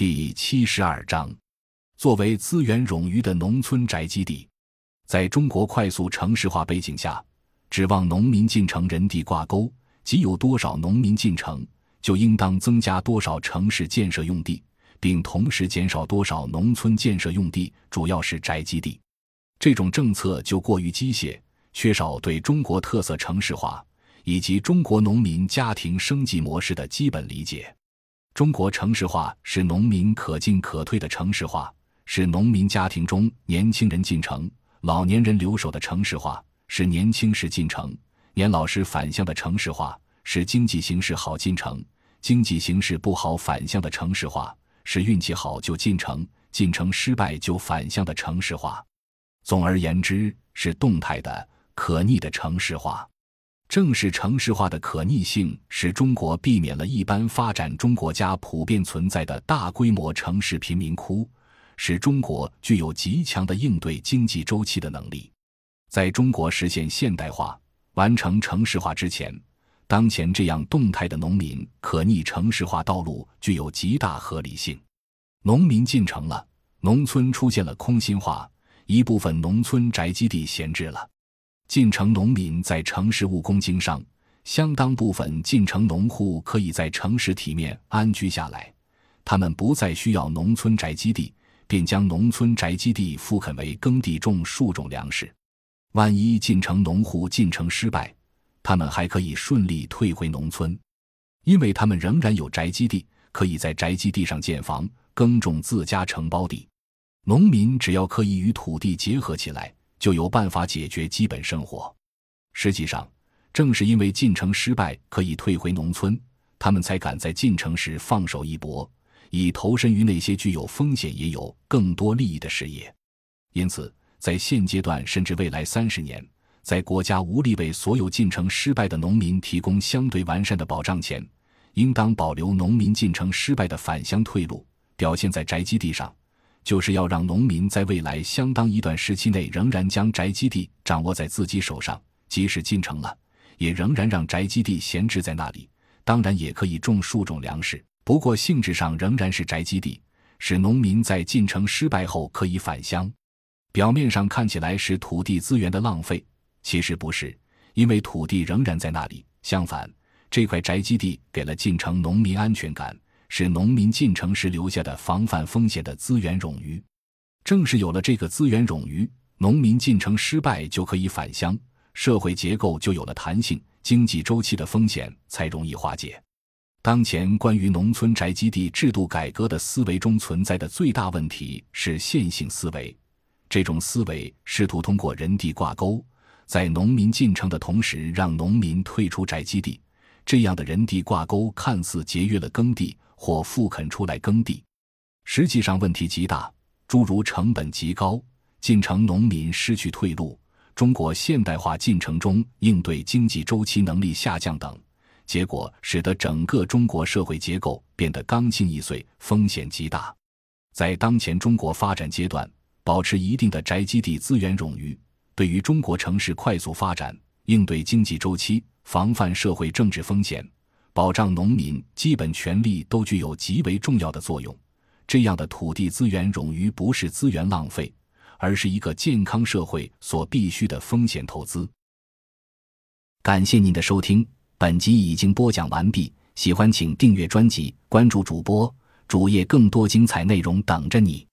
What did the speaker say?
第七十二章，作为资源冗余的农村宅基地，在中国快速城市化背景下，指望农民进城人地挂钩，即有多少农民进城，就应当增加多少城市建设用地，并同时减少多少农村建设用地，主要是宅基地。这种政策就过于机械，缺少对中国特色城市化以及中国农民家庭生计模式的基本理解。中国城市化是农民可进可退的城市化，是农民家庭中年轻人进城、老年人留守的城市化，是年轻时进城、年老时返乡的城市化，是经济形势好进城、经济形势不好返乡的城市化，是运气好就进城、进城失败就返乡的城市化。总而言之，是动态的、可逆的城市化。正是城市化的可逆性，使中国避免了一般发展中国家普遍存在的大规模城市贫民窟，使中国具有极强的应对经济周期的能力。在中国实现现代化、完成城市化之前，当前这样动态的农民可逆城市化道路具有极大合理性。农民进城了，农村出现了空心化，一部分农村宅基地闲置了。进城农民在城市务工经商，相当部分进城农户可以在城市体面安居下来，他们不再需要农村宅基地，便将农村宅基地复垦为耕地种数种粮食。万一进城农户进城失败，他们还可以顺利退回农村，因为他们仍然有宅基地，可以在宅基地上建房、耕种自家承包地。农民只要可以与土地结合起来。就有办法解决基本生活。实际上，正是因为进城失败可以退回农村，他们才敢在进城时放手一搏，以投身于那些具有风险也有更多利益的事业。因此，在现阶段甚至未来三十年，在国家无力为所有进城失败的农民提供相对完善的保障前，应当保留农民进城失败的返乡退路，表现在宅基地上。就是要让农民在未来相当一段时期内，仍然将宅基地掌握在自己手上，即使进城了，也仍然让宅基地闲置在那里。当然，也可以种数种粮食，不过性质上仍然是宅基地，使农民在进城失败后可以返乡。表面上看起来是土地资源的浪费，其实不是，因为土地仍然在那里。相反，这块宅基地给了进城农民安全感。是农民进城时留下的防范风险的资源冗余，正是有了这个资源冗余，农民进城失败就可以返乡，社会结构就有了弹性，经济周期的风险才容易化解。当前关于农村宅基地制度改革的思维中存在的最大问题是线性思维，这种思维试图通过人地挂钩，在农民进城的同时让农民退出宅基地，这样的人地挂钩看似节约了耕地。或复垦出来耕地，实际上问题极大，诸如成本极高、进城农民失去退路、中国现代化进程中应对经济周期能力下降等，结果使得整个中国社会结构变得刚性易碎，风险极大。在当前中国发展阶段，保持一定的宅基地资源冗余，对于中国城市快速发展、应对经济周期、防范社会政治风险。保障农民基本权利都具有极为重要的作用。这样的土地资源冗余不是资源浪费，而是一个健康社会所必须的风险投资。感谢您的收听，本集已经播讲完毕。喜欢请订阅专辑，关注主播主页，更多精彩内容等着你。